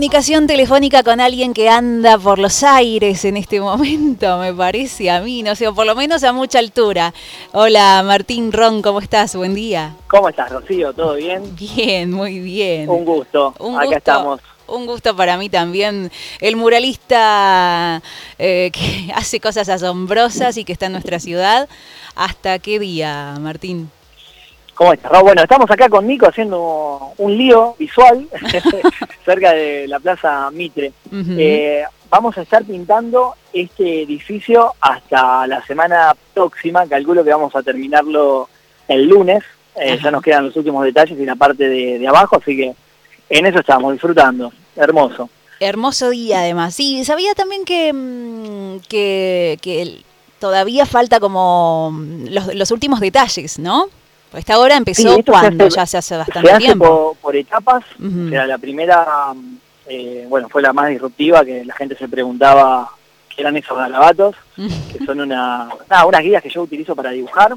comunicación telefónica con alguien que anda por los aires en este momento, me parece a mí, no sé, o por lo menos a mucha altura. Hola Martín Ron, ¿cómo estás? Buen día. ¿Cómo estás, Rocío? ¿Todo bien? Bien, muy bien. Un gusto. Acá estamos. Un gusto para mí también. El muralista eh, que hace cosas asombrosas y que está en nuestra ciudad. ¿Hasta qué día, Martín? ¿Cómo estás? Bueno, estamos acá con Nico haciendo un lío visual cerca de la Plaza Mitre. Eh, vamos a estar pintando este edificio hasta la semana próxima. Calculo que vamos a terminarlo el lunes. Eh, ya nos quedan los últimos detalles y la parte de, abajo, así que en eso estamos disfrutando. Hermoso. Hermoso día además. Sí, sabía también que, mm, que, todavía falta como los, los últimos detalles, ¿no? Esta obra empezó cuando, ya se hace bastante se hace tiempo. Por, etapas, o sea, la primera, eh, bueno, fue la más disruptiva, que la gente se preguntaba qué eran esos galabatos, que son una, nada, unas guías que yo utilizo para dibujar.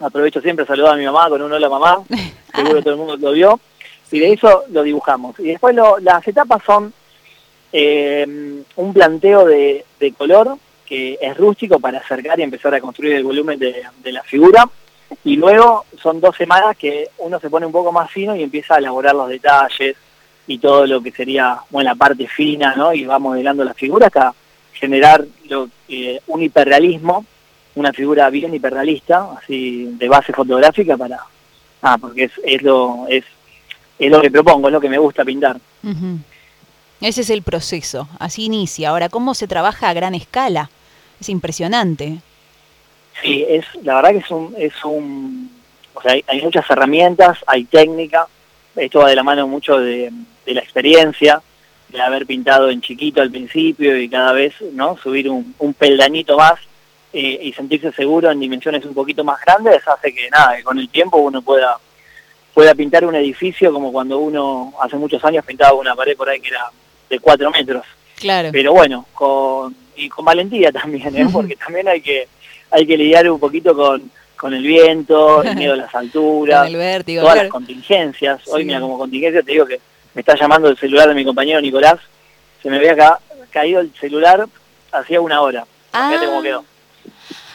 Aprovecho siempre a saludar a mi mamá con un hola mamá, seguro todo el mundo lo vio, y de eso lo dibujamos. Y después las etapas son eh, un planteo de, color que es rústico para acercar y empezar a construir el volumen de, de la figura y luego son dos semanas que uno se pone un poco más fino y empieza a elaborar los detalles y todo lo que sería bueno, la parte fina, ¿no? Y va modelando la figura hasta generar lo, eh, un hiperrealismo, una figura bien hiperrealista, así de base fotográfica para... Ah, porque es, es, lo, es, es lo que propongo, es lo que me gusta pintar. Ese es el proceso, así inicia. Ahora, ¿cómo se trabaja a gran escala? Es impresionante. Sí, es, la verdad que es un, es un, o sea, hay, muchas herramientas, hay técnica, esto va de la mano mucho de, la experiencia, de haber pintado en chiquito al principio y cada vez, ¿no? Subir un, un peldañito más eh, y sentirse seguro en dimensiones un poquito más grandes hace que nada, que con el tiempo uno pueda pueda pintar un edificio como cuando uno hace muchos años pintaba una pared por ahí que era de cuatro metros. Claro. Pero bueno, con, y con valentía también, ¿eh? porque también hay que hay que lidiar un poquito con, con el viento, el miedo a las alturas, el vértigo, todas las contingencias. Hoy, mira, como contingencia te digo que me está llamando el celular de mi compañero Nicolás, se me había caído el celular hacía una hora. Fíjate cómo quedó.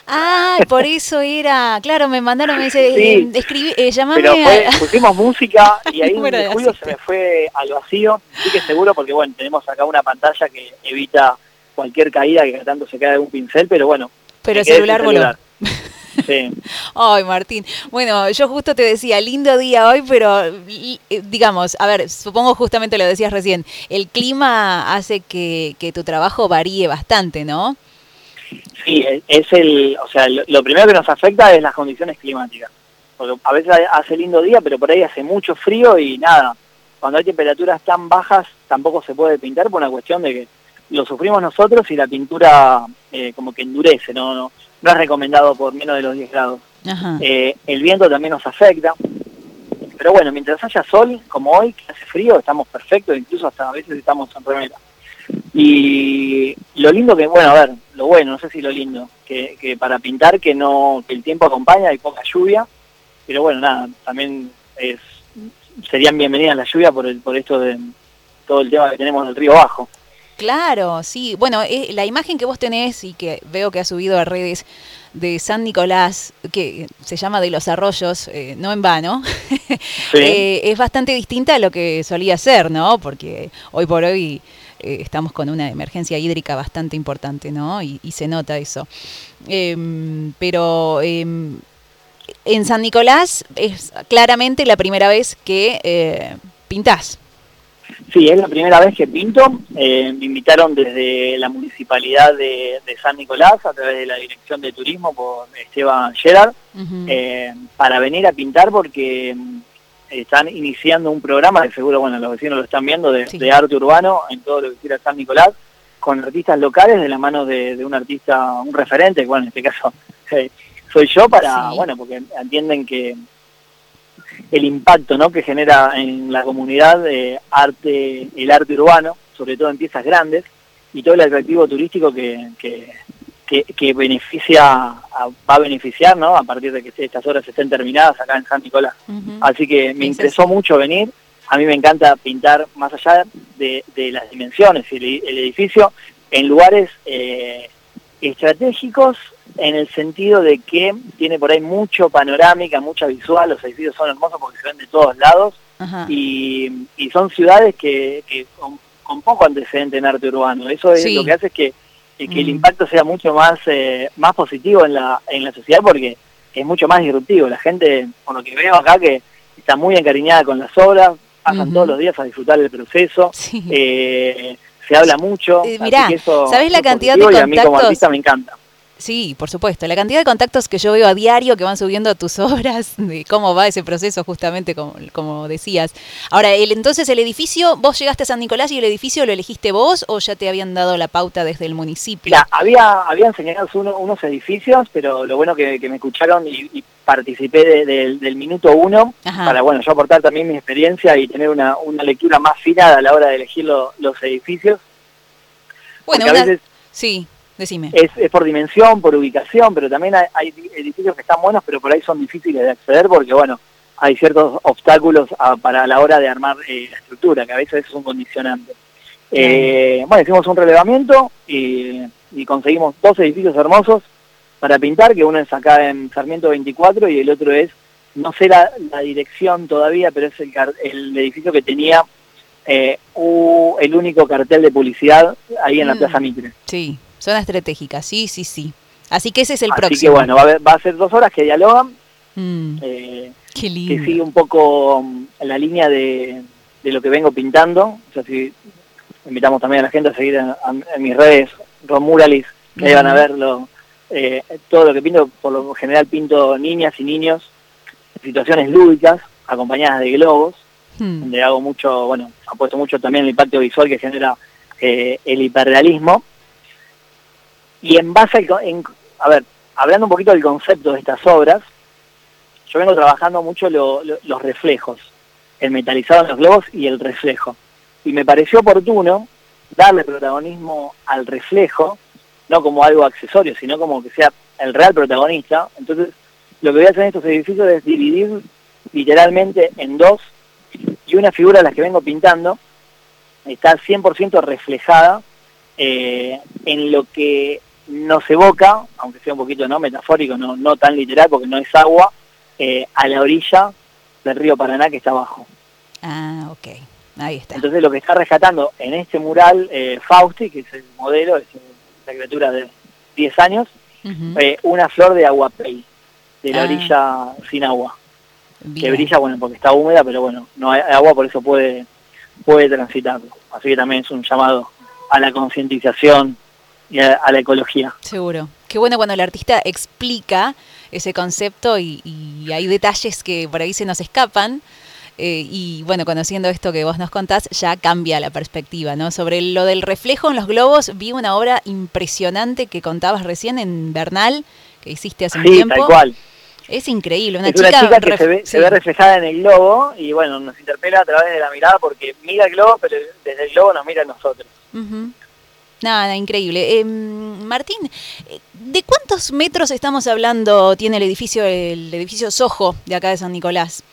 Ah, por eso era, claro, me mandaron, me dice, sí, eh, escribí, eh, llamame Pero pusimos música y ahí en julio se me fue al vacío, sí que seguro porque bueno, tenemos acá una pantalla que evita cualquier caída que tanto se cae de un pincel, pero bueno, pero el celular, voló. Sí. Ay, Martín. Bueno, yo justo te decía, lindo día hoy, pero digamos, a ver, supongo justamente lo decías recién, el clima hace que, tu trabajo varíe bastante, ¿no? Sí, es el, o sea, lo, primero que nos afecta es las condiciones climáticas. Porque a veces hace lindo día, pero por ahí hace mucho frío y nada. Cuando hay temperaturas tan bajas, tampoco se puede pintar por una cuestión de que lo sufrimos nosotros y la pintura eh, como que endurece, ¿no? No, no es recomendado por menos de los 10 grados. Eh, el viento también nos afecta, pero bueno, mientras haya sol, como hoy, que hace frío, estamos perfectos, incluso hasta a veces estamos en remera. Y lo lindo que, bueno, a ver, lo bueno, no sé si lo lindo, que, que para pintar que no que el tiempo acompaña, hay poca lluvia, pero bueno, nada, también es serían bienvenidas la lluvia por, el, por esto de todo el tema que tenemos del río bajo. Claro, sí. Bueno, eh, la imagen que vos tenés y que veo que has subido a redes de San Nicolás, que se llama de los arroyos, eh, no en vano, eh, es bastante distinta a lo que solía ser, ¿no? Porque hoy por hoy estamos con una emergencia hídrica bastante importante, ¿no? Y, se nota eso. Em, pero em, en San Nicolás es claramente la primera vez que pintás. Sí, es la primera vez que pinto. Eh, me invitaron desde la municipalidad de, San Nicolás, a través de la Dirección de Turismo por Esteban Gerard, eh, para venir a pintar porque mm, están iniciando un programa, que seguro bueno, los vecinos lo están viendo, de, arte urbano en todo lo que quiera San Nicolás, con artistas locales de la mano de, un artista, un referente, bueno, en este caso eh, soy yo, para, bueno, porque entienden que el impacto ¿no? que genera en la comunidad arte, el arte urbano, sobre todo en piezas grandes, y todo el atractivo turístico que, que, que, beneficia, va a beneficiar ¿no? a partir de que estas horas estén terminadas acá en San Nicolás. Así que me interesó mucho venir, a mí me encanta pintar más allá de, las dimensiones y el, edificio en lugares eh, estratégicos en el sentido de que tiene por ahí mucho panorámica, mucha visual, los edificios son hermosos porque se ven de todos lados y, son ciudades que, con, poco antecedente en arte urbano. Eso es lo que hace es que, que el mm. impacto sea mucho más, eh, más positivo en la, en la sociedad porque es mucho más disruptivo. La gente, por lo que veo acá, que está muy encariñada con las obras, pasan todos los días a disfrutar del proceso. Eh, se habla mucho. Eh, mirá, ¿sabés la cantidad de contactos? Y a mí como artista me encanta. Sí, por supuesto. La cantidad de contactos que yo veo a diario que van subiendo a tus obras, de cómo va ese proceso justamente como, como decías. Ahora, el, entonces el edificio, vos llegaste a San Nicolás y el edificio lo elegiste vos o ya te habían dado la pauta desde el municipio? había, habían señalado unos edificios, pero lo bueno que, me escucharon y, participé del minuto uno para, bueno, yo aportar también mi experiencia y tener una, una lectura más fina a la hora de elegir los edificios. Bueno, a veces, sí. Es, por dimensión, por ubicación, pero también hay, edificios que están buenos, pero por ahí son difíciles de acceder porque, bueno, hay ciertos obstáculos para la hora de armar eh, la estructura, que a veces es un condicionante. Eh, bueno, hicimos un relevamiento y, conseguimos dos edificios hermosos para pintar, que uno es acá en Sarmiento 24 y el otro es, no sé la, dirección todavía, pero es el, el edificio que tenía eh, el único cartel de publicidad ahí en la mm. Plaza Mitre. Sí, Zona estratégica, sí, sí, sí. Así que ese es el Así próximo. que bueno, va a, va a ser dos horas que dialogan. Mm, eh, qué lindo. Que sigue un poco mm, la línea de, de, lo que vengo pintando. O sea, si invitamos también a la gente a seguir en, mis redes, Romuralis, que van a verlo. Eh, todo lo que pinto, por lo general pinto niñas y niños situaciones lúdicas, acompañadas de globos, mm. donde hago mucho, bueno, apuesto mucho también el impacto visual que genera eh, el hiperrealismo y en base al, a ver, hablando un poquito del concepto de estas obras, yo vengo trabajando mucho los reflejos, el metalizado en los globos y el reflejo. Y me pareció oportuno darle protagonismo al reflejo, no como algo accesorio, sino como que sea el real protagonista. Entonces, lo que voy a hacer en estos edificios es dividir literalmente en dos, y una figura de las que vengo pintando está 100% reflejada eh, en lo que nos evoca, aunque sea un poquito no metafórico, no, no tan literal porque no es agua, eh, a la orilla del río Paraná que está abajo. Ah, ok. Ahí está. Entonces lo que está rescatando en este mural eh, Fausti, que es el modelo, es la criatura de 10 años, eh, una flor de aguapey, de la ah. orilla sin agua. Que brilla, bueno, porque está húmeda, pero bueno, no hay agua, por eso puede, puede transitarlo. Así que también es un llamado a la concientización y a, la ecología. Seguro. Qué bueno cuando el artista explica ese concepto y, hay detalles que por ahí se nos escapan. Eh, y bueno, conociendo esto que vos nos contás, ya cambia la perspectiva, ¿no? Sobre lo del reflejo en los globos, vi una obra impresionante que contabas recién en Bernal, que hiciste hace un tiempo. tal cual. Es increíble, una, chica, que se ve, reflejada en el globo y bueno, nos interpela a través de la mirada porque mira el globo, pero desde el globo nos mira a nosotros. Nada, increíble. Em, Martín, ¿de cuántos metros estamos hablando tiene el edificio, el edificio Sojo de acá de San Nicolás?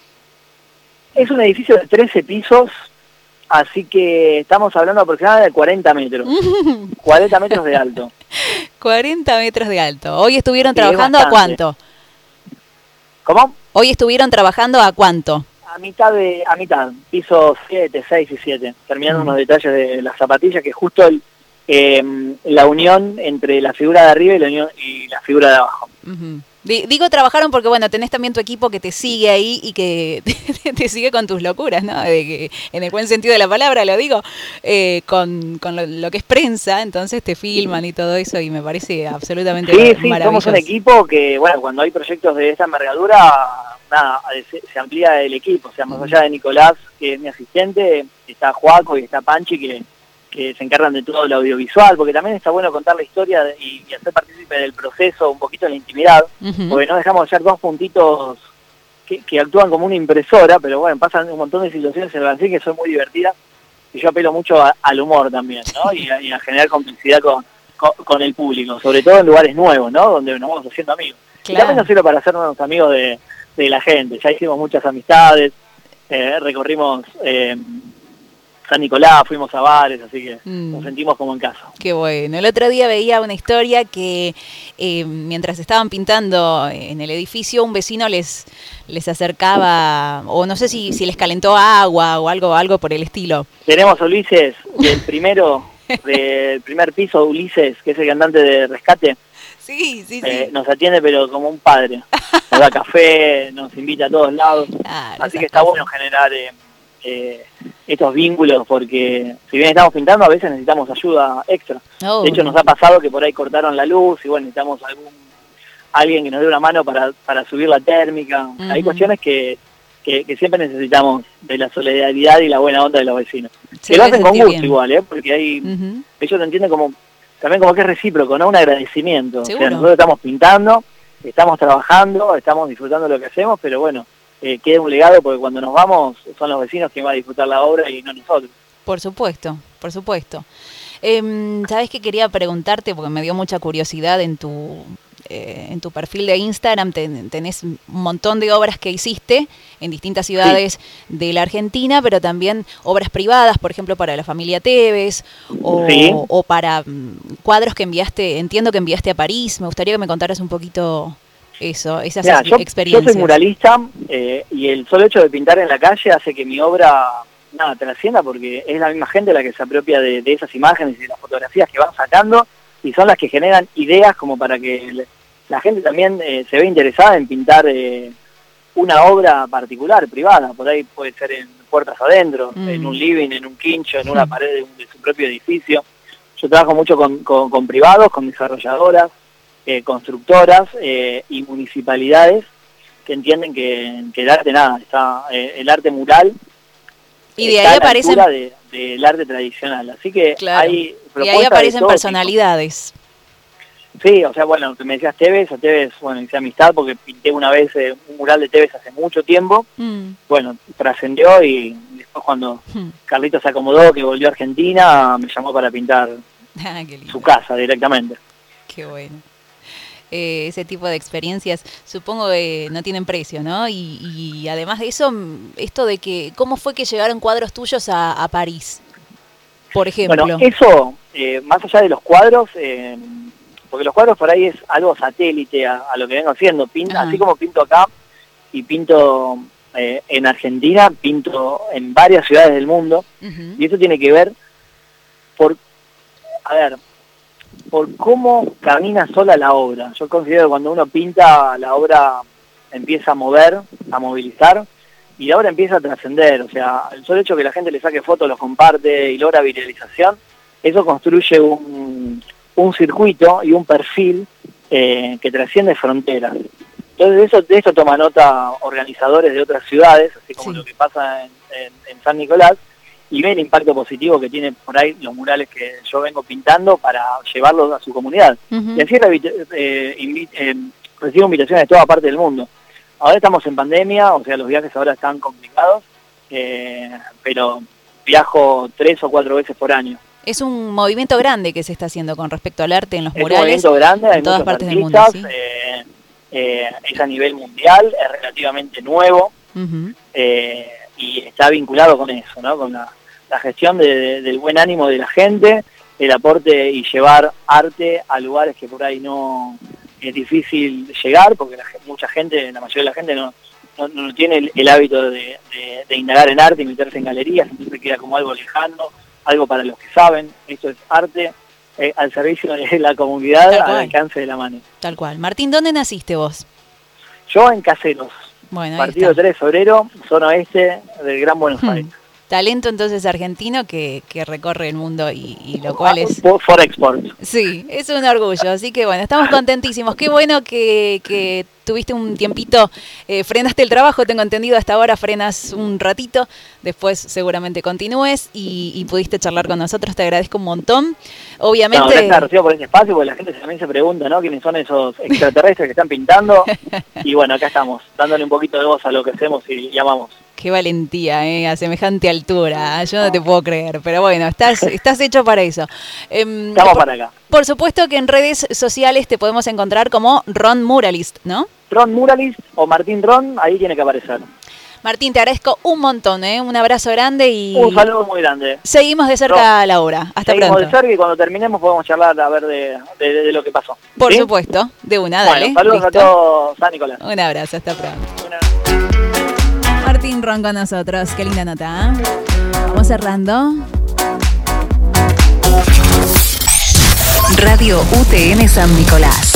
Es un edificio de 13 pisos, así que estamos hablando aproximadamente de 40 metros. 40 metros de alto. 40 metros de alto. Hoy estuvieron trabajando a cuánto? ¿Cómo? Hoy estuvieron trabajando a cuánto? A mitad de, a mitad, pisos 7, 6 y 7, terminando unos detalles de las zapatillas que justo el, eh, la unión entre la figura de arriba y la, unión, y la figura de abajo. Digo trabajaron porque, bueno, tenés también tu equipo que te sigue ahí y que te, sigue con tus locuras, ¿no? De que, en el buen sentido de la palabra lo digo, eh, con, lo, que es prensa, entonces te filman y todo eso y me parece absolutamente sí, Sí, somos un equipo que, bueno, cuando hay proyectos de esta envergadura, nada, se, amplía el equipo, o sea, más allá de Nicolás, que es mi asistente, está Juaco y está Panchi, que que se encargan de todo lo audiovisual, porque también está bueno contar la historia y, hacer partícipe del proceso un poquito en la intimidad, porque no dejamos de ser dos puntitos que, actúan como una impresora, pero bueno, pasan un montón de situaciones en el que son muy divertidas y yo apelo mucho al humor también, ¿no? Y a, generar complicidad con, con, el público, sobre todo en lugares nuevos, ¿no? Donde nos vamos haciendo amigos. Y también no sirve para hacernos amigos de, la gente, ya hicimos muchas amistades, eh, recorrimos... Eh, San Nicolás, fuimos a bares, así que mm. nos sentimos como en casa. Qué bueno. El otro día veía una historia que eh, mientras estaban pintando en el edificio, un vecino les, les acercaba, o no sé si, si les calentó agua o algo, algo por el estilo. Tenemos a Ulises, del primero, del primer piso, Ulises, que es el cantante de Rescate. Sí, sí, eh, sí. nos atiende pero como un padre. Nos da café, nos invita a todos lados. así que está bueno generar... Eh, eh, estos vínculos porque si bien estamos pintando a veces necesitamos ayuda extra. De hecho nos ha pasado que por ahí cortaron la luz y bueno, necesitamos algún alguien que nos dé una mano para, para subir la térmica. Hay cuestiones que, que, siempre necesitamos de la solidaridad y la buena onda de los vecinos. que lo hacen con gusto igual, ¿eh? porque hay, ellos lo entienden como también como que es recíproco, ¿no? Un agradecimiento. O sea, nosotros estamos pintando, estamos trabajando, estamos disfrutando lo que hacemos, pero bueno, eh, quede un legado porque cuando nos vamos son los vecinos que van a disfrutar la obra y no nosotros. Por supuesto, por supuesto. Eh, Sabes que quería preguntarte, porque me dio mucha curiosidad en tu, eh, en tu perfil de Instagram, tenés un montón de obras que hiciste en distintas ciudades de la Argentina, pero también obras privadas, por ejemplo, para la familia Tevez, o, o para mm, cuadros que enviaste, entiendo que enviaste a París. Me gustaría que me contaras un poquito eso, esas experiencias. Yo soy muralista eh, y el solo hecho de pintar en la calle hace que mi obra nada trascienda porque es la misma gente la que se apropia de, esas imágenes y de las fotografías que van sacando y son las que generan ideas como para que la gente también eh, se vea interesada en pintar eh, una obra particular, privada, por ahí puede ser en puertas adentro, mm. en un living, en un quincho, en una mm. pared de, su propio edificio. Yo trabajo mucho con privados, con desarrolladoras, eh, constructoras eh, y municipalidades que entienden que, el arte nada, está eh, el arte mural y de ahí aparecen del arte tradicional, así que hay y ahí aparecen personalidades. Sí, o sea, bueno, me decías Tevez, a Tevez, bueno, hice amistad porque pinté una vez un mural de Tevez hace mucho tiempo, mm. bueno, trascendió y después cuando mm. Carlito se acomodó, que volvió a Argentina, me llamó para pintar ah, su casa directamente. Qué bueno. Eh, ese tipo de experiencias, supongo que no tienen precio, ¿no? Y, además de eso, esto de que, ¿cómo fue que llegaron cuadros tuyos a, París, por ejemplo? Bueno, eso, eh, más allá de los cuadros, eh, porque los cuadros por ahí es algo satélite a, lo que vengo haciendo, pinto, así como pinto acá y pinto en Argentina, pinto en varias ciudades del mundo, y eso tiene que ver por, a ver, por cómo camina sola la obra. Yo considero que cuando uno pinta, la obra empieza a mover, a movilizar, y la obra empieza a trascender. O sea, el solo hecho que la gente le saque fotos, los comparte y logra viralización, eso construye un, un circuito y un perfil eh, que trasciende fronteras. Entonces de eso, de eso toma nota organizadores de otras ciudades, así como lo que pasa en San Nicolás, y ve el impacto positivo que tiene por ahí los murales que yo vengo pintando para llevarlos a su comunidad. Y así eh, eh, recibo invitaciones de toda parte del mundo. Ahora estamos en pandemia, o sea, los viajes ahora están complicados, eh, pero viajo tres o cuatro veces por año. Es un movimiento grande que se está haciendo con respecto al arte en los murales. Es un movimiento grande, en todas partes del mundo. es a nivel mundial, es relativamente nuevo y está vinculado con eso, ¿no? Con la, la gestión del buen ánimo de la gente, el aporte y llevar arte a lugares que por ahí no es difícil llegar, porque mucha gente, la mayoría de la gente no, no, tiene el, hábito de, indagar en arte y meterse en galerías, entonces queda como algo lejano, algo para los que saben, esto es arte eh, al servicio de la comunidad, al alcance de la mano. Tal cual. Martín, ¿dónde naciste vos? Yo en Caseros, bueno, partido 3 de febrero, zona oeste del Gran Buenos hmm. Aires talento entonces argentino que, que recorre el mundo y, lo cual es... For export. Sí, es un orgullo. Así que bueno, estamos contentísimos. Qué bueno que, que tuviste un tiempito, eh, frenaste el trabajo, tengo entendido, hasta ahora frenas un ratito, después seguramente continúes y, pudiste charlar con nosotros, te agradezco un montón. Obviamente... No, gracias por ese espacio, porque la gente también se pregunta, ¿no? ¿Quiénes son esos extraterrestres que están pintando? y bueno, acá estamos, dándole un poquito de voz a lo que hacemos y llamamos. Qué valentía, ¿eh? a semejante altura. ¿eh? Yo no te puedo creer, pero bueno, estás, estás hecho para eso. Eh, Estamos para acá. Por supuesto que en redes sociales te podemos encontrar como Ron Muralist, ¿no? Ron Muralist o Martín Ron, ahí tiene que aparecer. Martín, te agradezco un montón, ¿eh? un abrazo grande y... Un saludo muy grande. Seguimos de cerca Ron, la hora. Hasta pronto. Seguimos de cerca y cuando terminemos podemos charlar a ver de, de, de, lo que pasó. Por supuesto, de una, dale. Bueno, saludos a todos, San Nicolás. Un abrazo, hasta pronto. Martín Ron con nosotros. Qué linda nota. ¿eh? Vamos cerrando. Radio UTN San Nicolás.